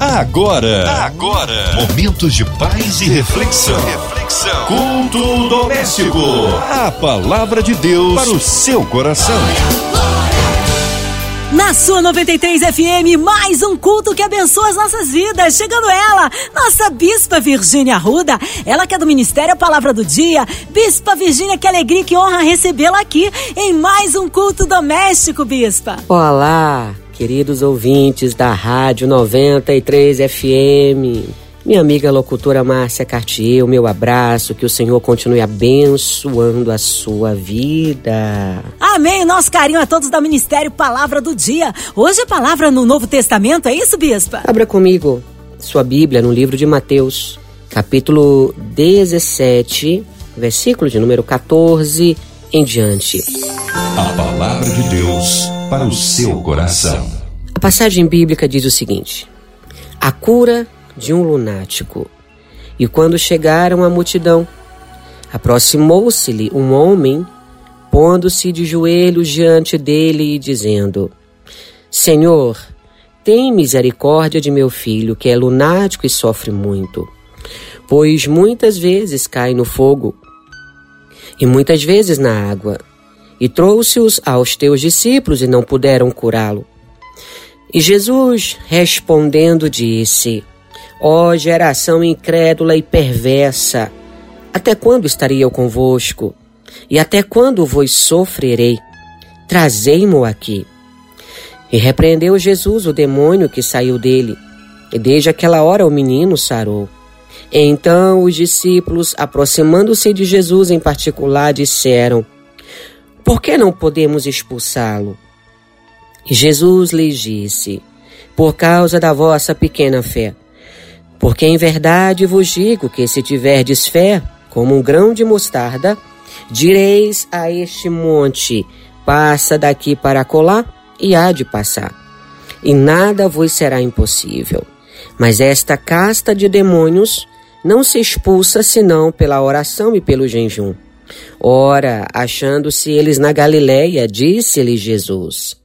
Agora, agora, momentos de paz e reflexão. Reflexão. Culto doméstico. A palavra de Deus para o seu coração. Na sua 93 FM, mais um culto que abençoa as nossas vidas. Chegando ela, nossa Bispa Virgínia Arruda. Ela que é do Ministério a Palavra do Dia. Bispa Virgínia, que alegria, que honra recebê-la aqui em mais um culto doméstico, Bispa. Olá, queridos ouvintes da Rádio 93 FM. Minha amiga locutora Márcia Cartier, o meu abraço, que o Senhor continue abençoando a sua vida. Amém. Nosso carinho a todos da Ministério Palavra do Dia. Hoje a palavra no Novo Testamento, é isso, Bispa? Abra comigo sua Bíblia no livro de Mateus, capítulo 17, versículo de número 14 em diante. A palavra de Deus para o seu coração. A passagem bíblica diz o seguinte: A cura de um lunático. E quando chegaram à multidão, aproximou-se-lhe um homem, pondo-se de joelhos diante dele e dizendo: Senhor, tem misericórdia de meu filho, que é lunático e sofre muito, pois muitas vezes cai no fogo e muitas vezes na água. E trouxe-os aos teus discípulos e não puderam curá-lo. E Jesus, respondendo, disse: Ó geração incrédula e perversa, até quando estarei eu convosco? E até quando vos sofrerei? Trazei-mo aqui. E repreendeu Jesus o demônio que saiu dele, e desde aquela hora o menino sarou. Então os discípulos, aproximando-se de Jesus em particular, disseram: Por que não podemos expulsá-lo? Jesus lhes disse: Por causa da vossa pequena fé. Porque em verdade vos digo que se tiverdes fé, como um grão de mostarda, direis a este monte: passa daqui para colar, e há de passar. E nada vos será impossível. Mas esta casta de demônios não se expulsa senão pela oração e pelo jejum. Ora, achando-se eles na Galiléia, disse-lhe Jesus: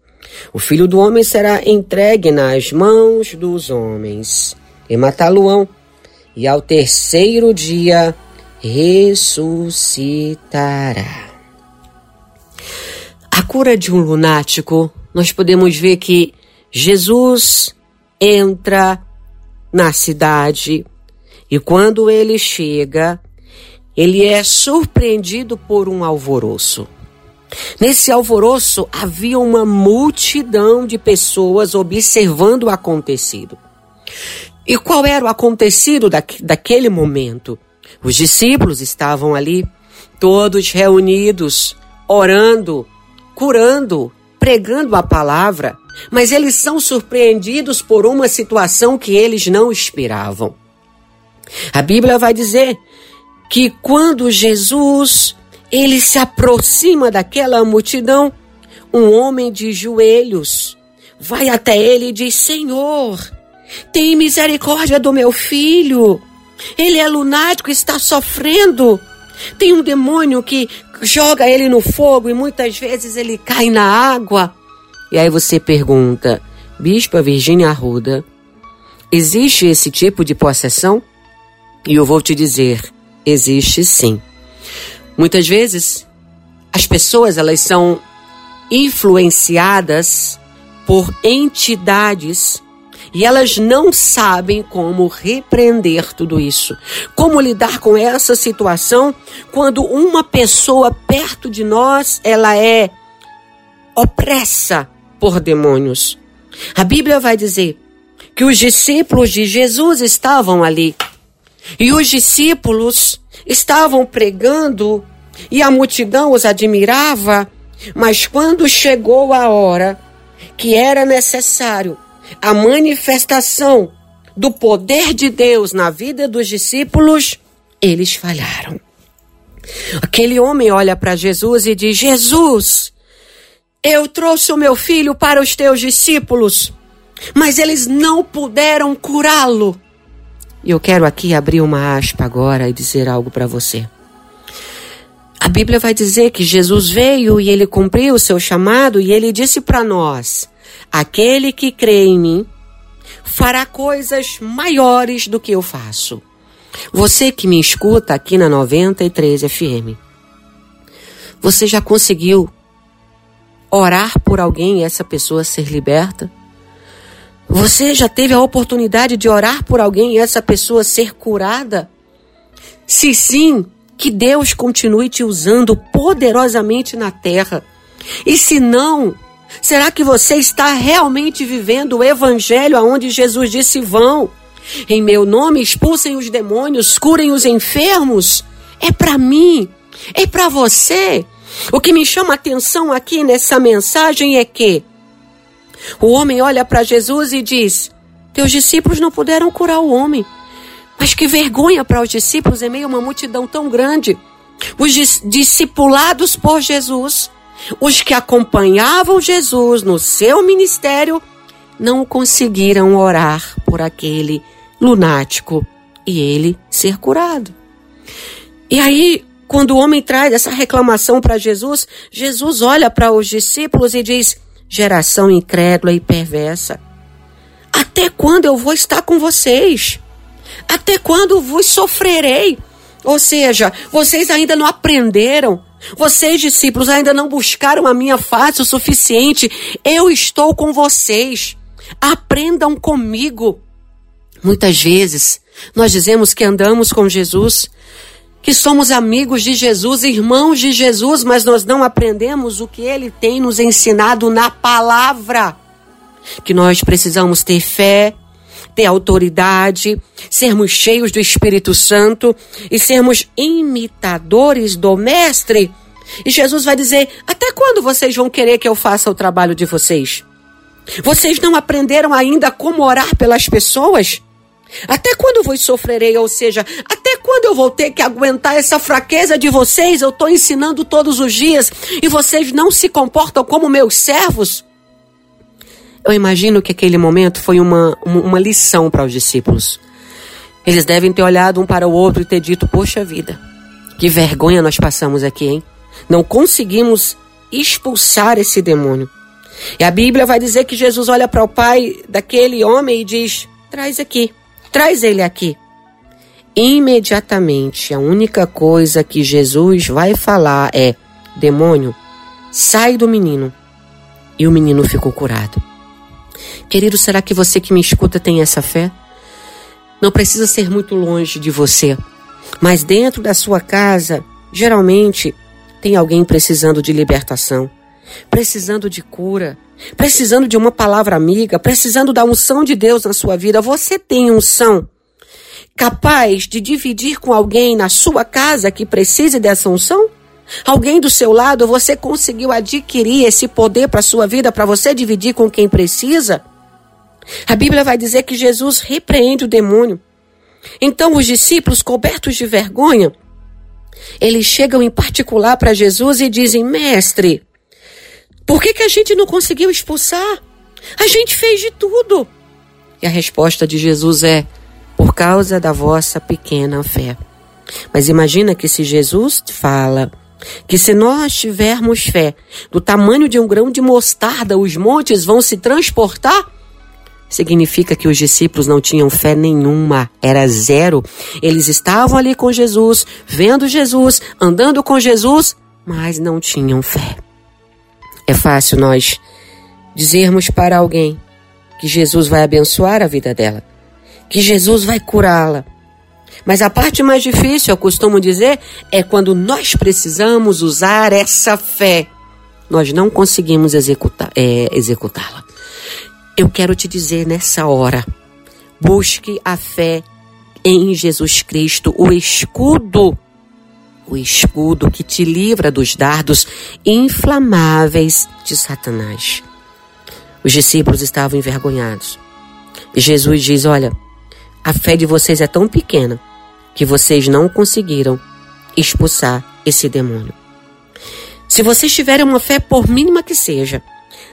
O filho do homem será entregue nas mãos dos homens e matá-lo-ão, e ao terceiro dia ressuscitará. A cura de um lunático, nós podemos ver que Jesus entra na cidade e quando ele chega, ele é surpreendido por um alvoroço. Nesse alvoroço havia uma multidão de pessoas observando o acontecido. E qual era o acontecido da, daquele momento? Os discípulos estavam ali, todos reunidos, orando, curando, pregando a palavra, mas eles são surpreendidos por uma situação que eles não esperavam. A Bíblia vai dizer que quando Jesus ele se aproxima daquela multidão, um homem de joelhos vai até ele e diz: Senhor, tem misericórdia do meu filho. Ele é lunático, está sofrendo. Tem um demônio que joga ele no fogo e muitas vezes ele cai na água. E aí você pergunta, Bispa Virgínia Arruda, existe esse tipo de possessão? E eu vou te dizer, existe sim. Muitas vezes as pessoas elas são influenciadas por entidades e elas não sabem como repreender tudo isso. Como lidar com essa situação quando uma pessoa perto de nós, ela é opressa por demônios. A Bíblia vai dizer que os discípulos de Jesus estavam ali. E os discípulos estavam pregando e a multidão os admirava, mas quando chegou a hora que era necessário a manifestação do poder de Deus na vida dos discípulos, eles falharam. Aquele homem olha para Jesus e diz: Jesus, eu trouxe o meu filho para os teus discípulos, mas eles não puderam curá-lo. E eu quero aqui abrir uma aspa agora e dizer algo para você. A Bíblia vai dizer que Jesus veio e ele cumpriu o seu chamado e ele disse para nós: Aquele que crê em mim, fará coisas maiores do que eu faço. Você que me escuta aqui na 93 FM, você já conseguiu orar por alguém e essa pessoa ser liberta? Você já teve a oportunidade de orar por alguém e essa pessoa ser curada? Se sim, que Deus continue te usando poderosamente na terra. E se não, será que você está realmente vivendo o evangelho aonde Jesus disse vão? Em meu nome expulsem os demônios, curem os enfermos? É para mim, é para você. O que me chama a atenção aqui nessa mensagem é que o homem olha para Jesus e diz: Teus discípulos não puderam curar o homem. Mas que vergonha para os discípulos em meio a uma multidão tão grande. Os dis discipulados por Jesus, os que acompanhavam Jesus no seu ministério, não conseguiram orar por aquele lunático e ele ser curado. E aí, quando o homem traz essa reclamação para Jesus, Jesus olha para os discípulos e diz: geração incrédula e perversa. Até quando eu vou estar com vocês? Até quando vos sofrerei? Ou seja, vocês ainda não aprenderam. Vocês, discípulos, ainda não buscaram a minha face o suficiente. Eu estou com vocês. Aprendam comigo. Muitas vezes nós dizemos que andamos com Jesus, que somos amigos de Jesus, irmãos de Jesus, mas nós não aprendemos o que ele tem nos ensinado na palavra. Que nós precisamos ter fé, ter autoridade, sermos cheios do Espírito Santo e sermos imitadores do Mestre. E Jesus vai dizer: Até quando vocês vão querer que eu faça o trabalho de vocês? Vocês não aprenderam ainda como orar pelas pessoas? Até quando vos sofrerei? Ou seja, até quando eu vou ter que aguentar essa fraqueza de vocês? Eu estou ensinando todos os dias e vocês não se comportam como meus servos? Eu imagino que aquele momento foi uma, uma lição para os discípulos. Eles devem ter olhado um para o outro e ter dito: Poxa vida, que vergonha nós passamos aqui, hein? Não conseguimos expulsar esse demônio. E a Bíblia vai dizer que Jesus olha para o pai daquele homem e diz: Traz aqui. Traz ele aqui. Imediatamente, a única coisa que Jesus vai falar é: demônio, sai do menino. E o menino ficou curado. Querido, será que você que me escuta tem essa fé? Não precisa ser muito longe de você, mas dentro da sua casa, geralmente, tem alguém precisando de libertação, precisando de cura, precisando de uma palavra amiga, precisando da unção de Deus na sua vida, você tem unção capaz de dividir com alguém na sua casa que precise dessa unção? Alguém do seu lado, você conseguiu adquirir esse poder para a sua vida, para você dividir com quem precisa? A Bíblia vai dizer que Jesus repreende o demônio. Então, os discípulos, cobertos de vergonha, eles chegam em particular para Jesus e dizem: Mestre, por que, que a gente não conseguiu expulsar? A gente fez de tudo. E a resposta de Jesus é: por causa da vossa pequena fé. Mas imagina que se Jesus fala que se nós tivermos fé do tamanho de um grão de mostarda, os montes vão se transportar, significa que os discípulos não tinham fé nenhuma, era zero. Eles estavam ali com Jesus, vendo Jesus, andando com Jesus, mas não tinham fé. É fácil nós dizermos para alguém que Jesus vai abençoar a vida dela, que Jesus vai curá-la. Mas a parte mais difícil, eu costumo dizer, é quando nós precisamos usar essa fé. Nós não conseguimos executar, é, executá-la. Eu quero te dizer nessa hora: busque a fé em Jesus Cristo, o escudo o escudo que te livra dos dardos inflamáveis de Satanás. Os discípulos estavam envergonhados. Jesus diz: Olha, a fé de vocês é tão pequena que vocês não conseguiram expulsar esse demônio. Se vocês tiverem uma fé, por mínima que seja,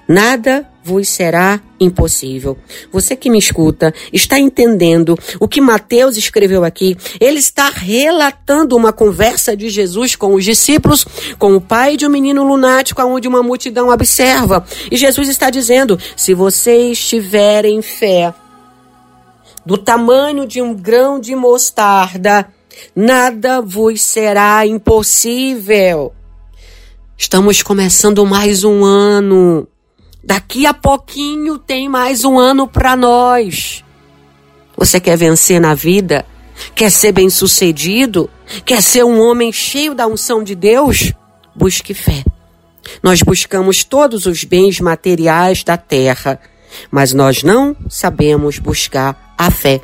nada vos será impossível. Você que me escuta está entendendo o que Mateus escreveu aqui. Ele está relatando uma conversa de Jesus com os discípulos, com o pai de um menino lunático, onde uma multidão observa. E Jesus está dizendo: se vocês tiverem fé, do tamanho de um grão de mostarda, nada vos será impossível. Estamos começando mais um ano. Daqui a pouquinho tem mais um ano para nós. Você quer vencer na vida? Quer ser bem-sucedido? Quer ser um homem cheio da unção de Deus? Busque fé. Nós buscamos todos os bens materiais da terra, mas nós não sabemos buscar a fé.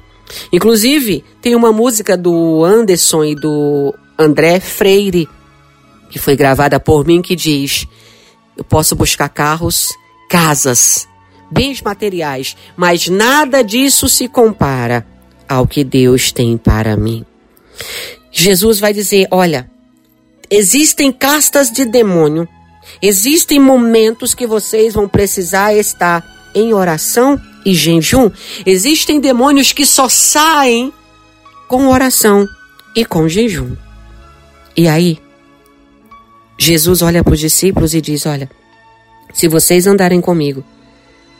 Inclusive, tem uma música do Anderson e do André Freire, que foi gravada por mim, que diz: Eu posso buscar carros, casas, bens materiais, mas nada disso se compara ao que Deus tem para mim. Jesus vai dizer: Olha, existem castas de demônio, existem momentos que vocês vão precisar estar em oração e jejum. Existem demônios que só saem com oração e com jejum. E aí, Jesus olha para os discípulos e diz: Olha, se vocês andarem comigo,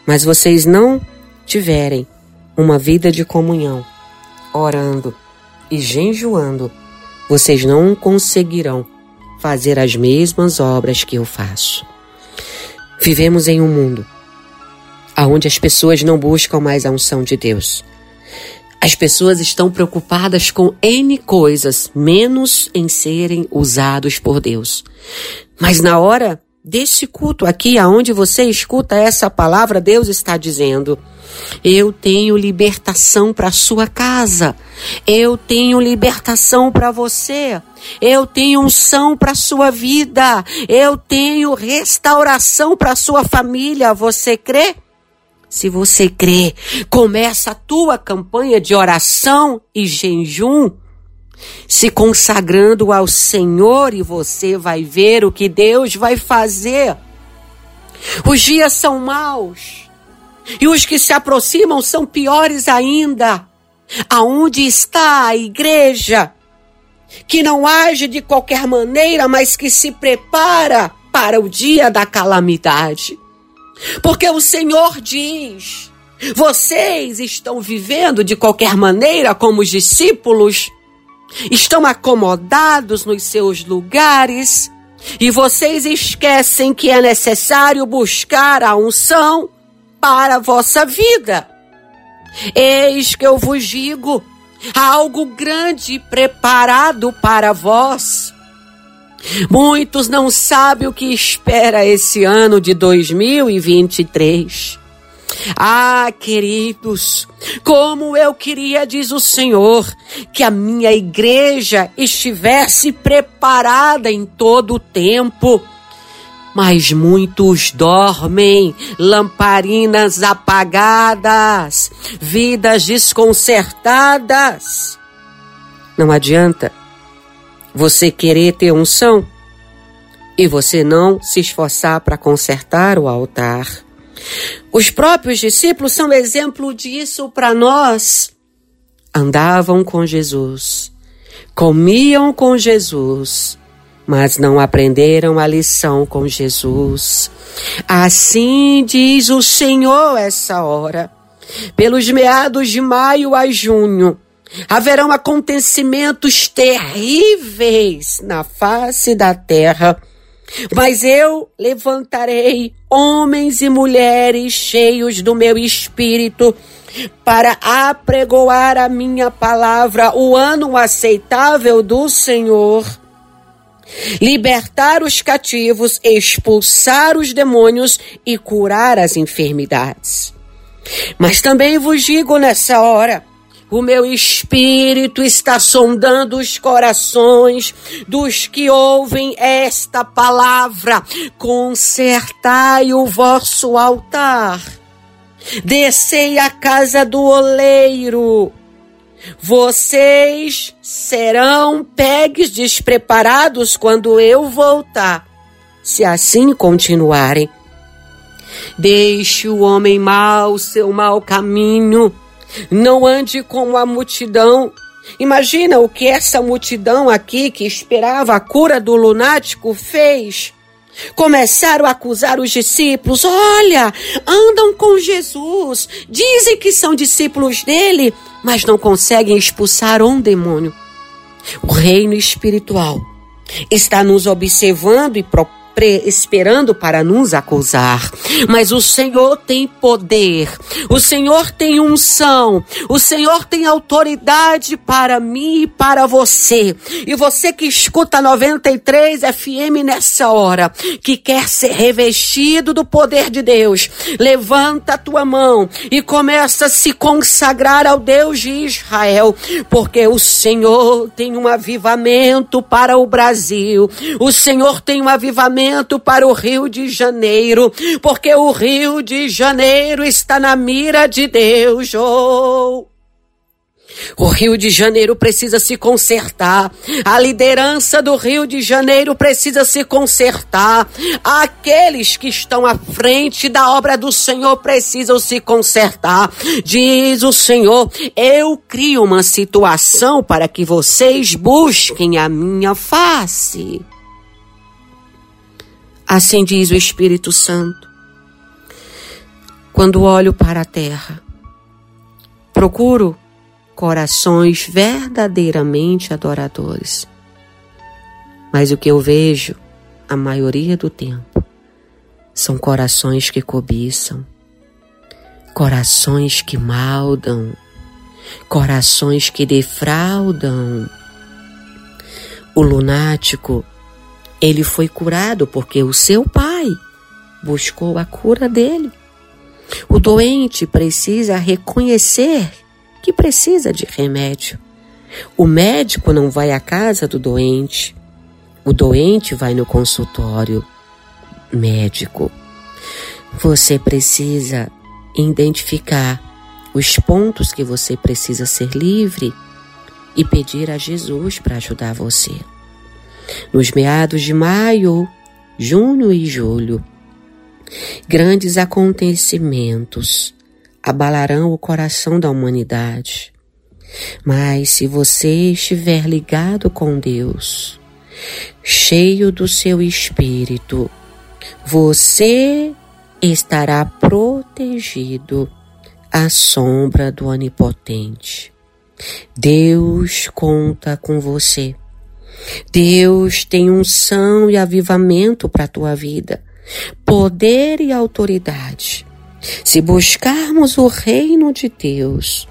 mas vocês não tiverem uma vida de comunhão, orando e jejuando, vocês não conseguirão fazer as mesmas obras que eu faço. Vivemos em um mundo onde as pessoas não buscam mais a unção de Deus. As pessoas estão preocupadas com N coisas, menos em serem usados por Deus. Mas na hora desse culto aqui, aonde você escuta essa palavra, Deus está dizendo: eu tenho libertação para sua casa. Eu tenho libertação para você. Eu tenho unção para sua vida. Eu tenho restauração para sua família. Você crê? Se você crê, começa a tua campanha de oração e jejum, se consagrando ao Senhor e você vai ver o que Deus vai fazer. Os dias são maus. E os que se aproximam são piores ainda. Aonde está a igreja? Que não age de qualquer maneira, mas que se prepara para o dia da calamidade. Porque o Senhor diz: vocês estão vivendo de qualquer maneira como os discípulos, estão acomodados nos seus lugares, e vocês esquecem que é necessário buscar a unção para a vossa vida. Eis que eu vos digo: há algo grande preparado para vós. Muitos não sabem o que espera esse ano de 2023. Ah, queridos, como eu queria, diz o Senhor, que a minha igreja estivesse preparada em todo o tempo mas muitos dormem, lamparinas apagadas, vidas desconcertadas. Não adianta você querer ter unção e você não se esforçar para consertar o altar. Os próprios discípulos são exemplo disso para nós. Andavam com Jesus, comiam com Jesus, mas não aprenderam a lição com Jesus. Assim diz o Senhor essa hora. Pelos meados de maio a junho, haverão acontecimentos terríveis na face da terra. Mas eu levantarei homens e mulheres cheios do meu espírito para apregoar a minha palavra, o ano aceitável do Senhor libertar os cativos, expulsar os demônios e curar as enfermidades. Mas também vos digo nessa hora, o meu espírito está sondando os corações dos que ouvem esta palavra. Consertai o vosso altar. Descei à casa do oleiro vocês serão pegues despreparados quando eu voltar, se assim continuarem. Deixe o homem mau seu mau caminho, não ande como a multidão. Imagina o que essa multidão aqui que esperava a cura do lunático fez. Começaram a acusar os discípulos: olha, andam com Jesus, dizem que são discípulos dele, mas não conseguem expulsar um demônio. O reino espiritual está nos observando e propõe esperando para nos acusar. Mas o Senhor tem poder, o Senhor tem unção, o Senhor tem autoridade para mim e para você. E você que escuta 93 FM nessa hora, que quer ser revestido do poder de Deus, levanta a tua mão e começa a se consagrar ao Deus de Israel, porque o Senhor tem um avivamento para o Brasil. O Senhor tem um avivamento para o Rio de Janeiro, porque o Rio de Janeiro está na mira de Deus. Oh. O Rio de Janeiro precisa se consertar. A liderança do Rio de Janeiro precisa se consertar. Aqueles que estão à frente da obra do Senhor precisam se consertar. Diz o Senhor: Eu crio uma situação para que vocês busquem a minha face. Assim diz o Espírito Santo. Quando olho para a terra, procuro corações verdadeiramente adoradores. Mas o que eu vejo, a maioria do tempo, são corações que cobiçam, corações que maldam, corações que defraudam. O lunático ele foi curado porque o seu pai buscou a cura dele. O doente precisa reconhecer que precisa de remédio. O médico não vai à casa do doente. O doente vai no consultório médico. Você precisa identificar os pontos que você precisa ser livre e pedir a Jesus para ajudar você. Nos meados de maio, junho e julho, grandes acontecimentos abalarão o coração da humanidade. Mas se você estiver ligado com Deus, cheio do seu espírito, você estará protegido à sombra do Onipotente. Deus conta com você. Deus tem unção e avivamento para a tua vida, poder e autoridade. Se buscarmos o reino de Deus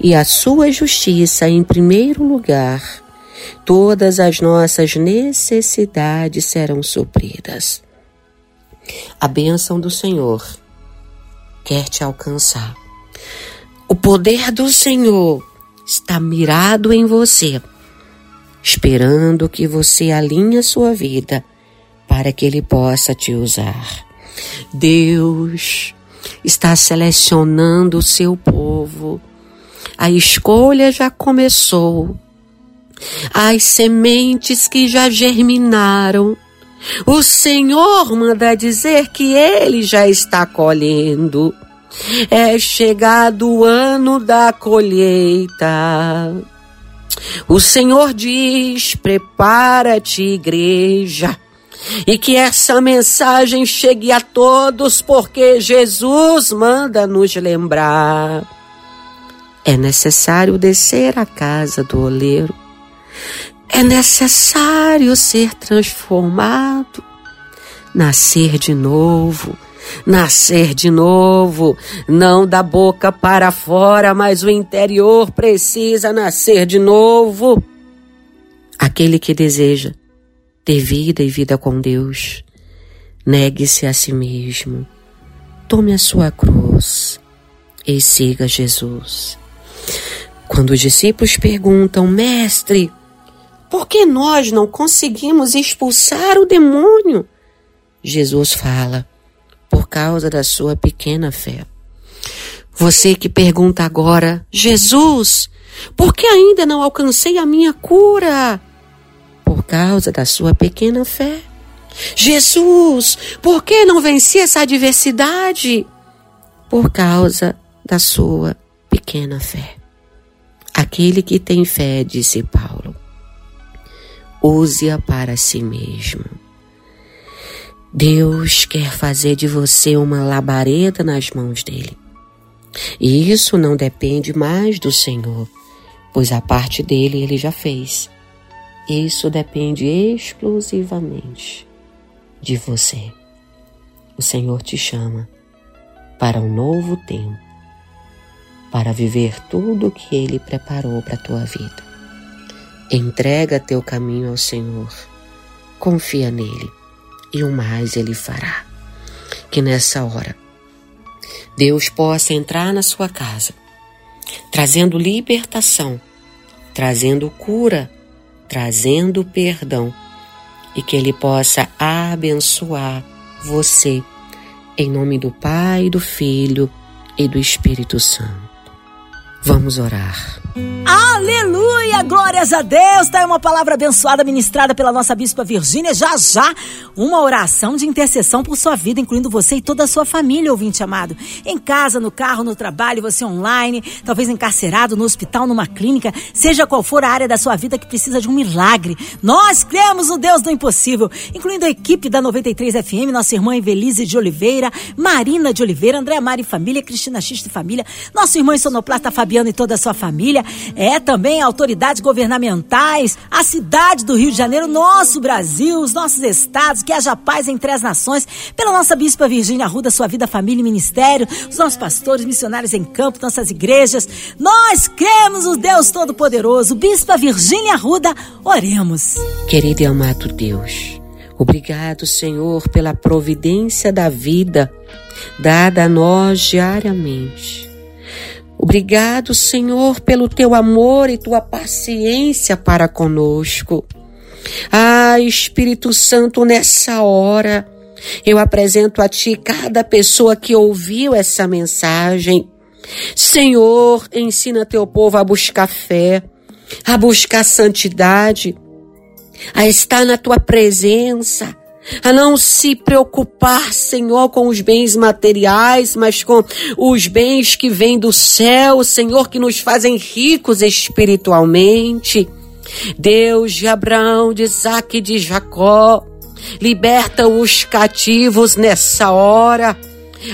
e a sua justiça em primeiro lugar, todas as nossas necessidades serão supridas. A bênção do Senhor quer te alcançar. O poder do Senhor está mirado em você esperando que você alinhe a sua vida para que Ele possa te usar. Deus está selecionando o seu povo. A escolha já começou. As sementes que já germinaram. O Senhor manda dizer que Ele já está colhendo. É chegado o ano da colheita. O Senhor diz: prepara-te, igreja, e que essa mensagem chegue a todos, porque Jesus manda nos lembrar. É necessário descer à casa do oleiro, é necessário ser transformado, nascer de novo nascer de novo, não da boca para fora, mas o interior precisa nascer de novo. Aquele que deseja ter vida e vida com Deus, negue-se a si mesmo, tome a sua cruz e siga Jesus. Quando os discípulos perguntam, Mestre, por que nós não conseguimos expulsar o demônio? Jesus fala: causa da sua pequena fé. Você que pergunta agora, Jesus, por que ainda não alcancei a minha cura? Por causa da sua pequena fé. Jesus, por que não venci essa adversidade? Por causa da sua pequena fé. Aquele que tem fé, disse Paulo, use-a para si mesmo. Deus quer fazer de você uma labareda nas mãos dele. E isso não depende mais do Senhor, pois a parte dele ele já fez. Isso depende exclusivamente de você. O Senhor te chama para um novo tempo, para viver tudo o que Ele preparou para a tua vida. Entrega teu caminho ao Senhor, confia nele e o mais Ele fará. Que nessa hora Deus possa entrar na sua casa, trazendo libertação, trazendo cura, trazendo perdão e que Ele possa abençoar você em nome do Pai, do Filho e do Espírito Santo. Vamos orar. Aleluia! Glórias a Deus! Tá aí uma palavra abençoada ministrada pela nossa Bispa Virgínia. Já já, uma oração de intercessão por sua vida, incluindo você e toda a sua família, ouvinte amado. Em casa, no carro, no trabalho, você online, talvez encarcerado, no hospital, numa clínica, seja qual for a área da sua vida que precisa de um milagre. Nós cremos no Deus do impossível, incluindo a equipe da 93 FM, nossa irmã Evelise de Oliveira, Marina de Oliveira, André Mari Família, Cristina X de Família, nosso irmão Sonoplasta Fabiano e toda a sua família. É também autoridades governamentais, a cidade do Rio de Janeiro, nosso Brasil, os nossos estados, que haja paz entre as nações, pela nossa Bispa Virgínia Arruda, sua vida, família e ministério, os nossos pastores, missionários em campo, nossas igrejas. Nós cremos o Deus Todo-Poderoso. Bispa Virgínia Arruda, oremos. Querido e amado Deus, obrigado, Senhor, pela providência da vida dada a nós diariamente. Obrigado, Senhor, pelo teu amor e tua paciência para conosco. Ah, Espírito Santo, nessa hora, eu apresento a Ti cada pessoa que ouviu essa mensagem. Senhor, ensina teu povo a buscar fé, a buscar santidade, a estar na tua presença, a não se preocupar, Senhor, com os bens materiais, mas com os bens que vêm do céu, Senhor, que nos fazem ricos espiritualmente. Deus de Abraão, de Isaac e de Jacó, liberta os cativos nessa hora.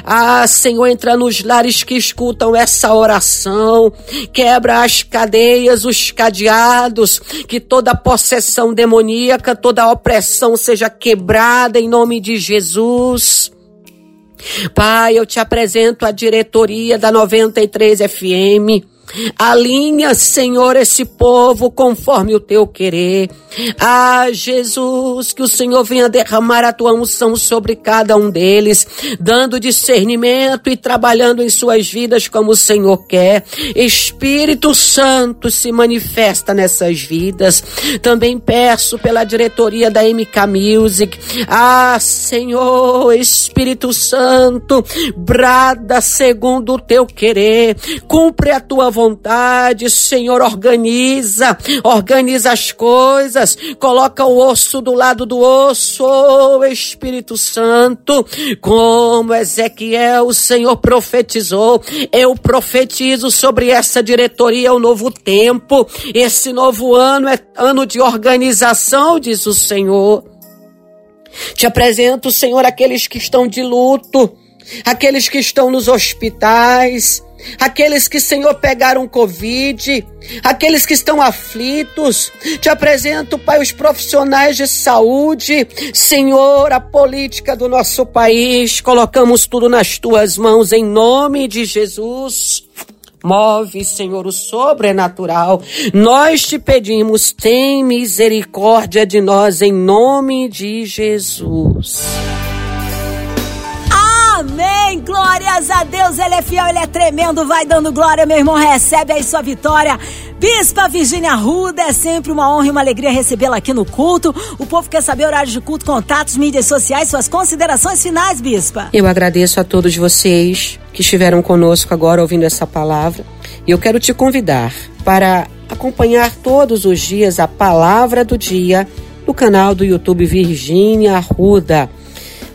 Ah, Senhor, entra nos lares que escutam essa oração, quebra as cadeias, os cadeados, que toda possessão demoníaca, toda opressão seja quebrada em nome de Jesus. Pai, eu te apresento a diretoria da 93 FM. Alinha, Senhor, esse povo conforme o teu querer. Ah, Jesus, que o Senhor venha derramar a tua unção sobre cada um deles, dando discernimento e trabalhando em suas vidas como o Senhor quer. Espírito Santo se manifesta nessas vidas. Também peço pela diretoria da MK Music. Ah, Senhor, Espírito Santo, brada segundo o teu querer. Cumpre a tua vontade, Senhor, organiza, organiza as coisas, coloca o osso do lado do osso, oh Espírito Santo, como Ezequiel, o Senhor profetizou, eu profetizo sobre essa diretoria o novo tempo, esse novo ano é ano de organização, diz o Senhor. Te apresento, Senhor, aqueles que estão de luto, aqueles que estão nos hospitais, aqueles que, Senhor, pegaram Covid, aqueles que estão aflitos. Te apresento, Pai, os profissionais de saúde, Senhor, a política do nosso país. Colocamos tudo nas tuas mãos em nome de Jesus. Move, Senhor, o sobrenatural. Nós te pedimos, tem misericórdia de nós em nome de Jesus. Amém. Glórias a Deus. Ele é fiel, ele é tremendo. Vai dando glória, meu irmão. Recebe aí sua vitória. Bispa Virgínia Ruda, é sempre uma honra e uma alegria recebê-la aqui no culto. O povo quer saber horários de culto, contatos, mídias sociais, suas considerações finais, Bispa. Eu agradeço a todos vocês que estiveram conosco agora ouvindo essa palavra. E eu quero te convidar para acompanhar todos os dias a palavra do dia no canal do YouTube Virgínia Ruda.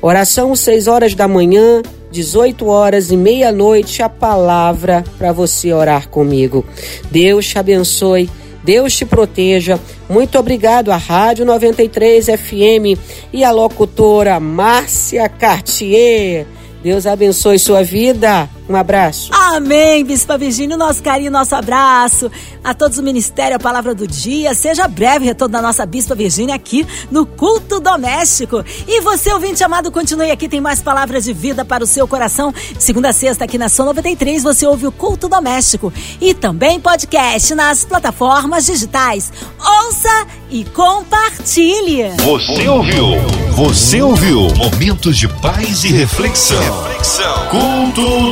Oração 6 horas da manhã, 18 horas e meia-noite, a palavra para você orar comigo. Deus te abençoe. Deus te proteja. Muito obrigado à Rádio 93 FM e à locutora Márcia Cartier. Deus abençoe sua vida. Um abraço. Amém, Bispa Virgínia. Nosso carinho, nosso abraço. A todos o Ministério, a Palavra do Dia. Seja breve retorno da nossa Bispa Virgínia aqui no Culto Doméstico. E você, ouvinte amado, continue aqui. Tem mais palavras de vida para o seu coração. Segunda a sexta, aqui na Som 93, você ouve o Culto Doméstico. E também podcast nas plataformas digitais. Ouça e compartilhe. Você ouviu? Você ouviu? Momentos de paz e reflexão. Reflexão. Culto